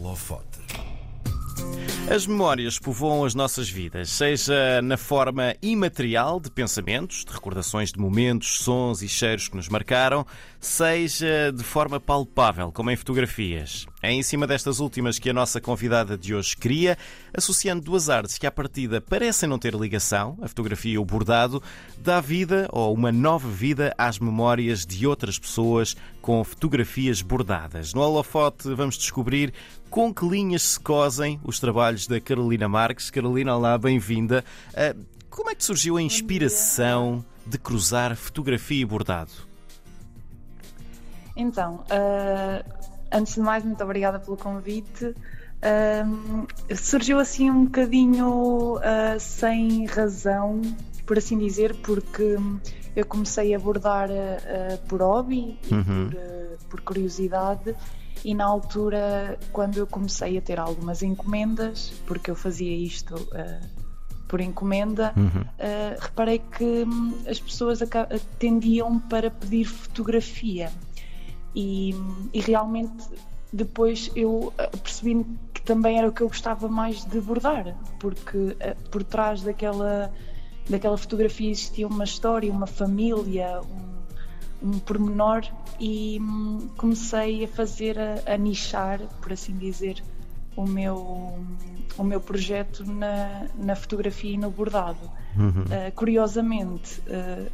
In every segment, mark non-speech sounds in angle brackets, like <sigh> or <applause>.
holofote. As memórias povoam as nossas vidas, seja na forma imaterial de pensamentos, de recordações de momentos, sons e cheiros que nos marcaram, seja de forma palpável, como em fotografias. É em cima destas últimas que a nossa convidada de hoje cria, associando duas artes que à partida parecem não ter ligação, a fotografia e o bordado, dá vida ou uma nova vida às memórias de outras pessoas com fotografias bordadas. No holofote vamos descobrir com que linhas se cosem os trabalhos da Carolina Marques. Carolina, olá, bem-vinda. Ah, como é que surgiu a inspiração de cruzar fotografia e bordado? Então, uh, antes de mais, muito obrigada pelo convite. Uh, surgiu assim um bocadinho uh, sem razão, por assim dizer, porque eu comecei a bordar por hobby e Uhum. por, por curiosidade e na altura, quando eu comecei a ter algumas encomendas, porque eu fazia isto uh, por encomenda, Uhum. uh, reparei que hum, as pessoas tendiam para pedir fotografia e, e realmente depois eu uh, percebi também era o que eu gostava mais de bordar, porque uh, por trás daquela, daquela fotografia existia uma história, uma família, um, um pormenor e hum, comecei a fazer, a, a nichar, por assim dizer, o meu, o meu projeto na, na fotografia e no bordado. Uhum. Uh, curiosamente, uh,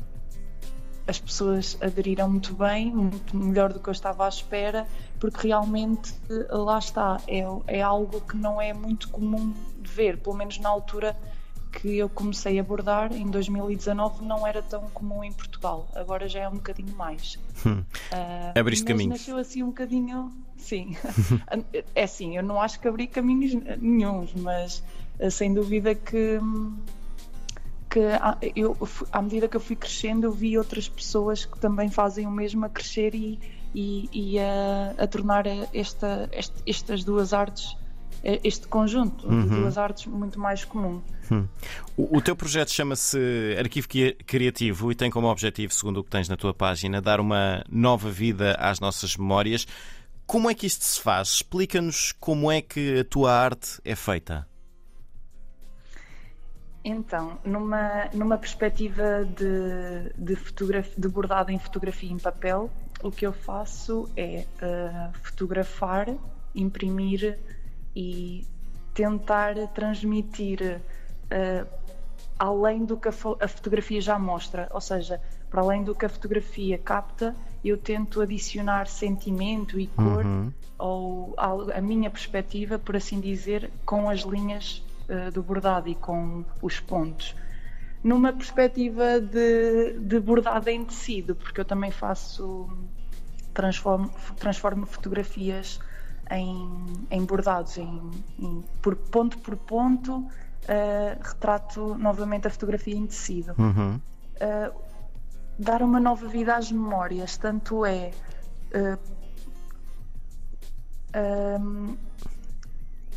as pessoas aderiram muito bem, muito melhor do que eu estava à espera, porque realmente uh, lá está, é, é algo que não é muito comum de ver, pelo menos na altura que eu comecei a abordar, em 2019, não era tão comum em Portugal, agora já é um bocadinho mais. Hum. Uh, Abriste mas caminhos. nasceu assim um bocadinho. Sim. <laughs> é assim, eu não acho que abri caminhos nenhuns, mas uh, sem dúvida que. Hum, que à- eu, à medida que eu fui crescendo, eu vi outras pessoas que também fazem o mesmo a crescer e, e, e a, a tornar esta, este- estas duas artes, eh, este conjunto Uhum. de duas artes muito mais comum. O, o teu projeto chama-se Arquivo Qui- Criativo e tem como objetivo, segundo o que tens na tua página, dar uma nova vida às nossas memórias. Como é que isto se faz? Explica-nos como é que a tua arte é feita. Então, numa, numa perspectiva de, de, fotograf- de bordado em fotografia em papel, o que eu faço é eh, fotografar, imprimir e tentar transmitir eh, além do que a, a fotografia já mostra, ou seja, para além do que a fotografia capta, eu tento adicionar sentimento e cor Uhum. ou al- a minha perspectiva, por assim dizer, com as linhas eh, do bordado e com os pontos. Numa perspectiva de, de bordado em tecido, porque eu também faço, transformo, transformo fotografias em, em bordados, em, em- por ponto por ponto, eh, retrato novamente a fotografia em tecido Uhum. dar uma nova vida às memórias, tanto é eh, ahm,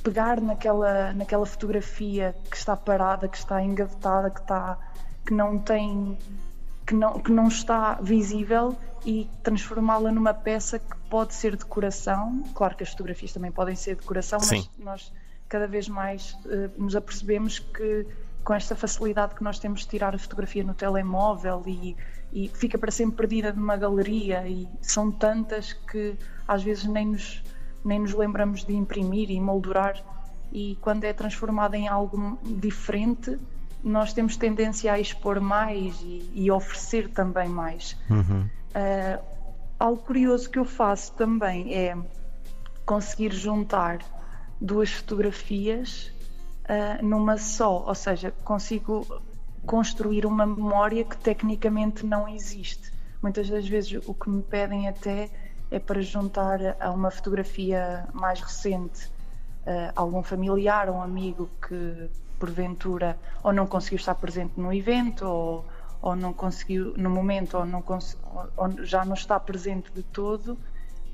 pegar naquela, naquela fotografia que está parada, que está engavetada, que, está, que, não tem, que, não, que não está visível e transformá-la numa peça que pode ser decoração. Claro que as fotografias também podem ser decoração, Sim. mas nós cada vez mais eh, nos apercebemos que com esta facilidade que nós temos de tirar a fotografia no telemóvel e, e fica para sempre perdida numa galeria e são tantas que às vezes nem nos, nem nos lembramos de imprimir e moldurar e quando é transformada em algo diferente nós temos tendência a expor mais e, e oferecer também mais. Uhum. Uh, algo curioso que eu faço também é conseguir juntar duas fotografias uh, numa só, ou seja, consigo construir uma memória que tecnicamente não existe. Muitas das vezes o que me pedem até é para juntar a uma fotografia mais recente uh, algum familiar ou um amigo que porventura ou não conseguiu estar presente no evento ou, ou não conseguiu no momento ou, não ou- já não está presente de todo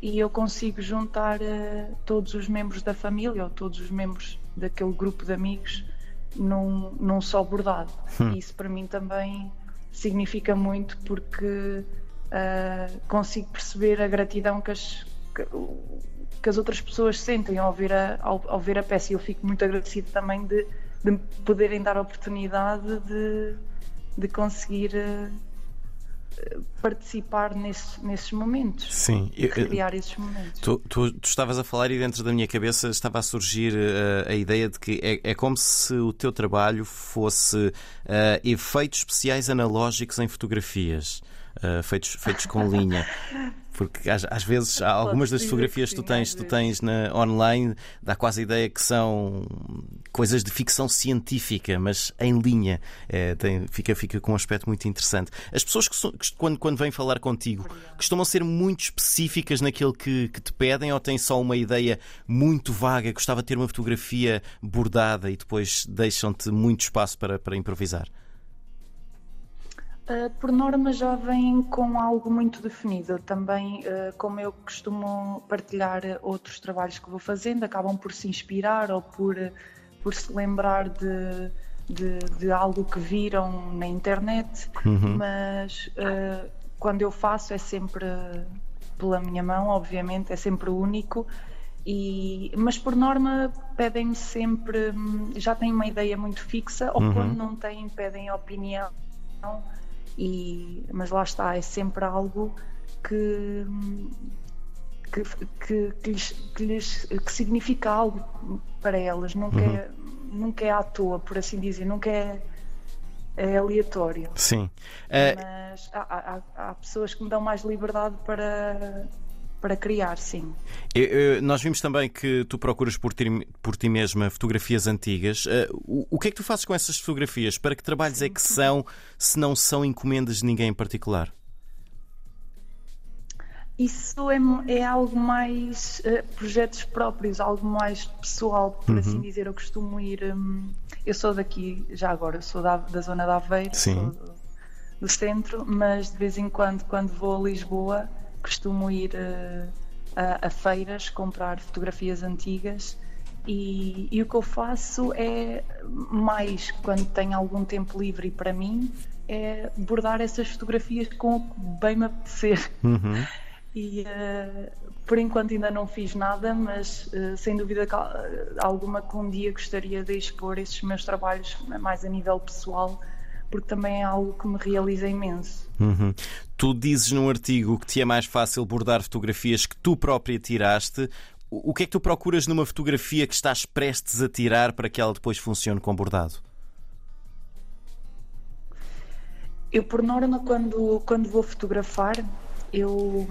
e eu consigo juntar eh, todos os membros da família ou todos os membros daquele grupo de amigos num, num só bordado. E Isso para mim também significa muito porque ah, consigo perceber a gratidão que as, que, que as outras pessoas sentem ao ver a, ao, ao ver a peça. E eu fico muito agradecido também de, de poderem dar a oportunidade de, de conseguir uh, participar nesses, nesses momentos. Sim, criar esses momentos. Tu, tu, tu, estavas a falar e dentro da minha cabeça estava a surgir uh, a ideia de que é, é, como se o teu trabalho fosse uh, efeitos especiais analógicos em fotografias. Uh, feitos, feitos com linha. Porque às, às vezes há algumas das fotografias que tu tens, tu tens na, online, dá quase a ideia que são coisas de ficção científica, mas em linha. É, tem, fica, fica com um aspecto muito interessante. As pessoas que, que quando, quando vêm falar contigo costumam ser muito específicas naquilo que, que te pedem ou têm só uma ideia muito vaga? Gostava de ter uma fotografia bordada e depois deixam-te muito espaço para, para improvisar? Uh, por norma já vem com algo muito definido. Também, uh, como eu costumo partilhar outros trabalhos que vou fazendo, acabam por se inspirar ou por, por se lembrar de, de, de algo que viram na internet, uhum. mas uh, quando eu faço é sempre pela minha mão, obviamente, é sempre único. E, mas por norma pedem-me sempre, hum, já têm uma ideia muito fixa, ou uhum. quando não têm, pedem opinião e, mas lá está, é sempre algo que, que, que, que, lhes, que, lhes, que significa algo para elas, nunca, uhum. é, nunca é à toa, por assim dizer, nunca é, é aleatório. Sim. Mas há, há, há pessoas que me dão mais liberdade para para criar, sim. Eu, eu, nós vimos também que tu procuras por ti, por ti mesma fotografias antigas. Uh, o, o, que é que tu fazes com essas fotografias? Para que trabalhos sim. é que são, se não são encomendas de ninguém em particular? Isso é, é algo mais uh, projetos próprios, algo mais pessoal, por uhum. assim dizer. Eu costumo ir. Um, eu sou daqui, já agora, sou da, da zona da Aveiro, Sim. Do, do centro, mas de vez em quando, quando vou a Lisboa, costumo ir uh, a, a, feiras comprar fotografias antigas e, e, o que eu faço é mais quando tenho algum tempo livre para mim é bordar essas fotografias com o que bem me apetecer. Uhum. <laughs> E uh, por enquanto ainda não fiz nada, mas uh, sem dúvida alguma que um dia gostaria de expor esses meus trabalhos mais a nível pessoal porque também é algo que me realiza imenso. Uhum. Tu dizes num artigo que te é mais fácil bordar fotografias que tu própria tiraste. O que é que tu procuras numa fotografia que estás prestes a tirar para que ela depois funcione com bordado? Eu, por norma, quando, quando vou fotografar, eu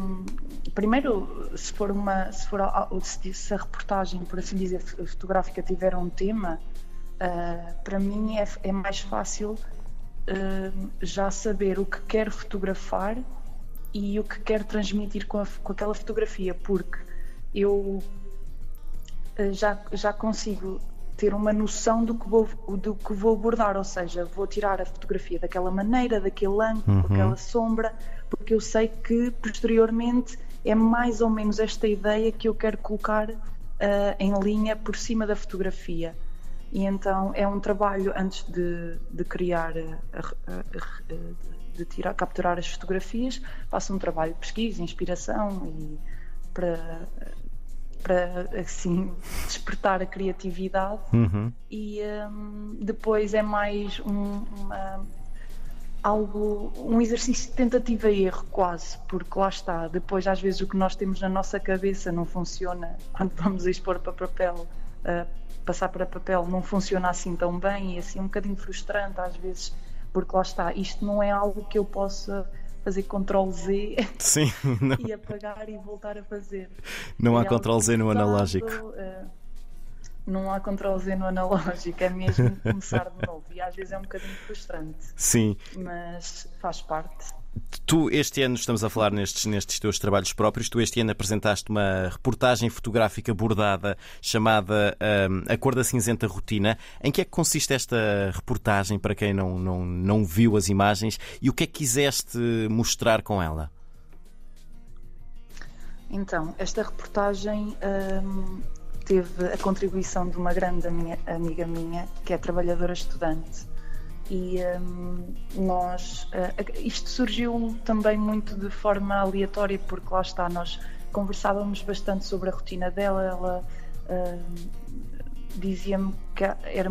primeiro, se for uma, se for se a reportagem, por assim dizer, fotográfica tiver um tema, uh, para mim é, é mais fácil uh, já saber o que quer fotografar e o que quer transmitir com, a, com aquela fotografia, porque eu uh, já, já consigo ter uma noção do que, vou, do que vou abordar, ou seja, vou tirar a fotografia daquela maneira, daquele ângulo, uhum. com aquela sombra, porque eu sei que posteriormente é mais ou menos esta ideia que eu quero colocar uh, em linha por cima da fotografia. E então é um trabalho antes de, de criar, eh, de tirar, capturar as fotografias, faço um trabalho de pesquisa, inspiração e para para assim <laughs> despertar a criatividade uhum. e um, depois é mais um, uma, algo um exercício de tentativa e erro quase porque lá está depois às vezes o que nós temos na nossa cabeça não funciona <laughs> quando vamos expor para papel uh, passar para papel não funciona assim tão bem e assim um bocadinho frustrante às vezes, porque lá está, isto não é algo que eu possa fazer Ctrl Z <laughs> Sim, e apagar e voltar a fazer. Não é há Ctrl Z no analógico. Uh, não há Ctrl Z no analógico, é mesmo começar de novo e às vezes é um bocadinho frustrante. Sim. Mas faz parte. Tu, este ano, estamos a falar nestes, nestes teus trabalhos próprios, tu este ano apresentaste uma reportagem fotográfica bordada chamada um, A Cor da Cinzenta Rotina. Em que é que consiste esta reportagem, para quem não, não, não viu as imagens, e o que é que quiseste mostrar com ela? Então, esta reportagem um, teve a contribuição de uma grande amiga minha, que é trabalhadora estudante e um, nós uh, isto surgiu também muito de forma aleatória porque lá está nós conversávamos bastante sobre a rotina dela. Ela uh, dizia-me que era,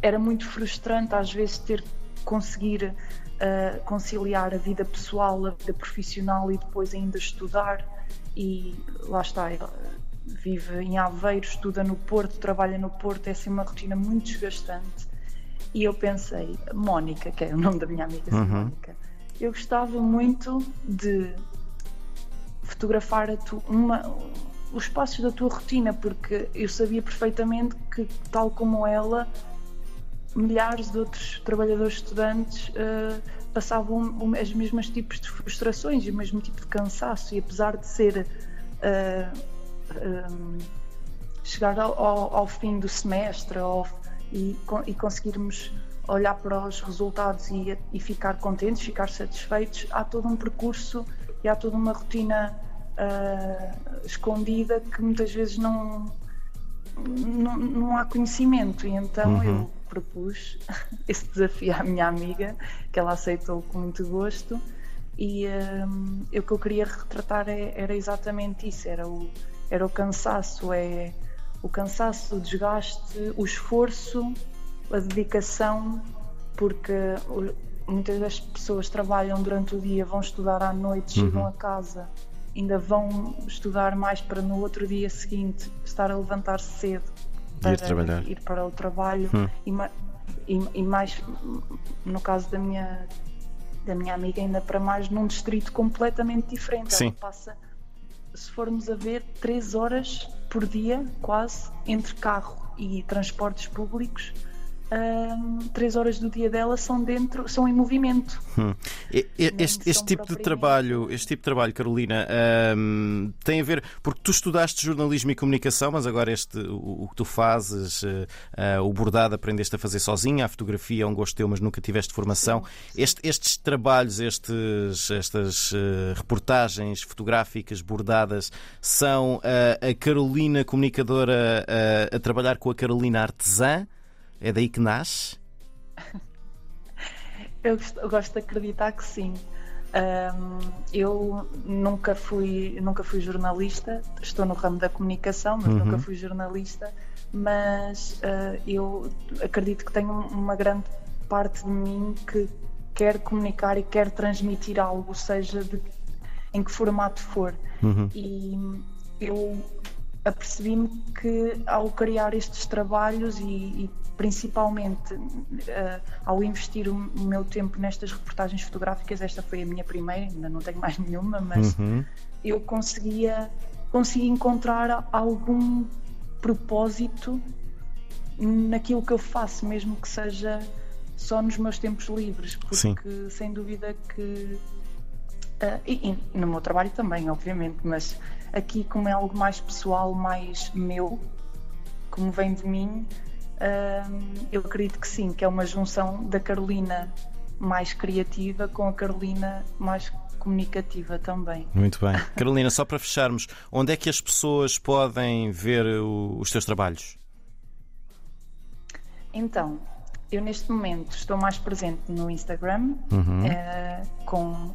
era muito frustrante às vezes ter que conseguir uh, conciliar a vida pessoal, a vida profissional e depois ainda estudar. E lá está, vive em Aveiro, estuda no Porto, trabalha no Porto, é assim uma rotina muito desgastante. E eu pensei, Mónica, que é o nome da minha amiga, uhum. Mónica, eu gostava muito de fotografar a tu, uma, os passos da tua rotina, porque eu sabia perfeitamente que, tal como ela, milhares de outros trabalhadores estudantes uh, passavam os mesmos tipos de frustrações e o mesmo tipo de cansaço, e apesar de ser. Uh, eh, um, eh, chegar ao, ao, fim do semestre ao, e, e, conseguirmos olhar para os resultados e, e, ficar contentes, ficar satisfeitos, há todo um percurso e há toda uma rotina uh, escondida que muitas vezes não, não, não há conhecimento. E então uhum. eu propus <laughs> esse desafio à minha amiga, que ela aceitou com muito gosto. E um, o que eu queria retratar é, era exatamente isso: era o, era o cansaço, é o cansaço, o desgaste, o esforço, a dedicação, porque muitas das pessoas trabalham durante o dia, vão estudar à noite, uhum. chegam a casa ainda vão estudar mais para no outro dia seguinte estar a levantar-se cedo para ir, trabalhar. ir para o trabalho hum. e, e, e, mais no caso da minha da minha amiga ainda para mais num distrito completamente diferente Sim. ela passa se formos a ver três horas por dia quase entre carro e transportes públicos um, três horas do dia dela são dentro, são em movimento. Hum. Este, este tipo de trabalho, este tipo de trabalho, Carolina, um, tem a ver porque tu estudaste jornalismo e comunicação, mas agora este o, o que tu fazes, uh, uh, o bordado aprendeste a fazer sozinha, a fotografia é um gosto teu, mas nunca tiveste formação. Este, estes trabalhos, estes, estas uh, reportagens fotográficas bordadas são a Carolina comunicadora a trabalhar com a Carolina artesã. É daí que nasce? <laughs> eu, gosto, eu gosto de acreditar que sim. Um, eu nunca fui, nunca fui jornalista, estou no ramo da comunicação, mas uhum. nunca fui jornalista. Mas uh, eu acredito que tenho uma grande parte de mim que quer comunicar e quer transmitir algo, seja de, em que formato for. Uhum. E eu apercebi-me que ao criar estes trabalhos e, e principalmente uh, ao investir o, meu tempo nestas reportagens fotográficas, esta foi a minha primeira, ainda não tenho mais <laughs> nenhuma, mas uhum. eu conseguia, consegui encontrar algum propósito naquilo que eu faço, mesmo que seja só nos meus tempos livres, porque Sim. sem dúvida que uh, e, e no meu trabalho também, obviamente, mas aqui como é algo mais pessoal, mais meu, como vem de mim, eu acredito que sim, que é uma junção da Carolina mais criativa com a Carolina mais comunicativa também. Muito bem. <laughs> Carolina, só para fecharmos, onde é que as pessoas podem ver o, os teus trabalhos? Então, eu neste momento estou mais presente no Instagram, uhum. uh, com uh,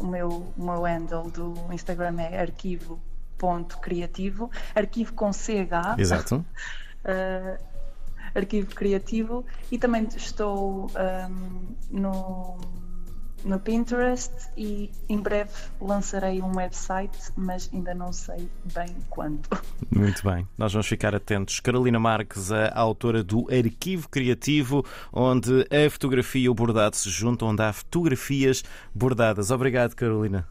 o, meu, o meu handle do Instagram é arquivo.criativo, arquivo com CH. Exato. uh, <laughs> arquivo criativo e também estou um, no, no Pinterest e em breve lançarei um website, mas ainda não sei bem quando. Muito bem, nós vamos ficar atentos. Carolina Marques, a autora do Arquivo Criativo, onde a fotografia e o bordado se juntam, onde há fotografias bordadas. Obrigado, Carolina.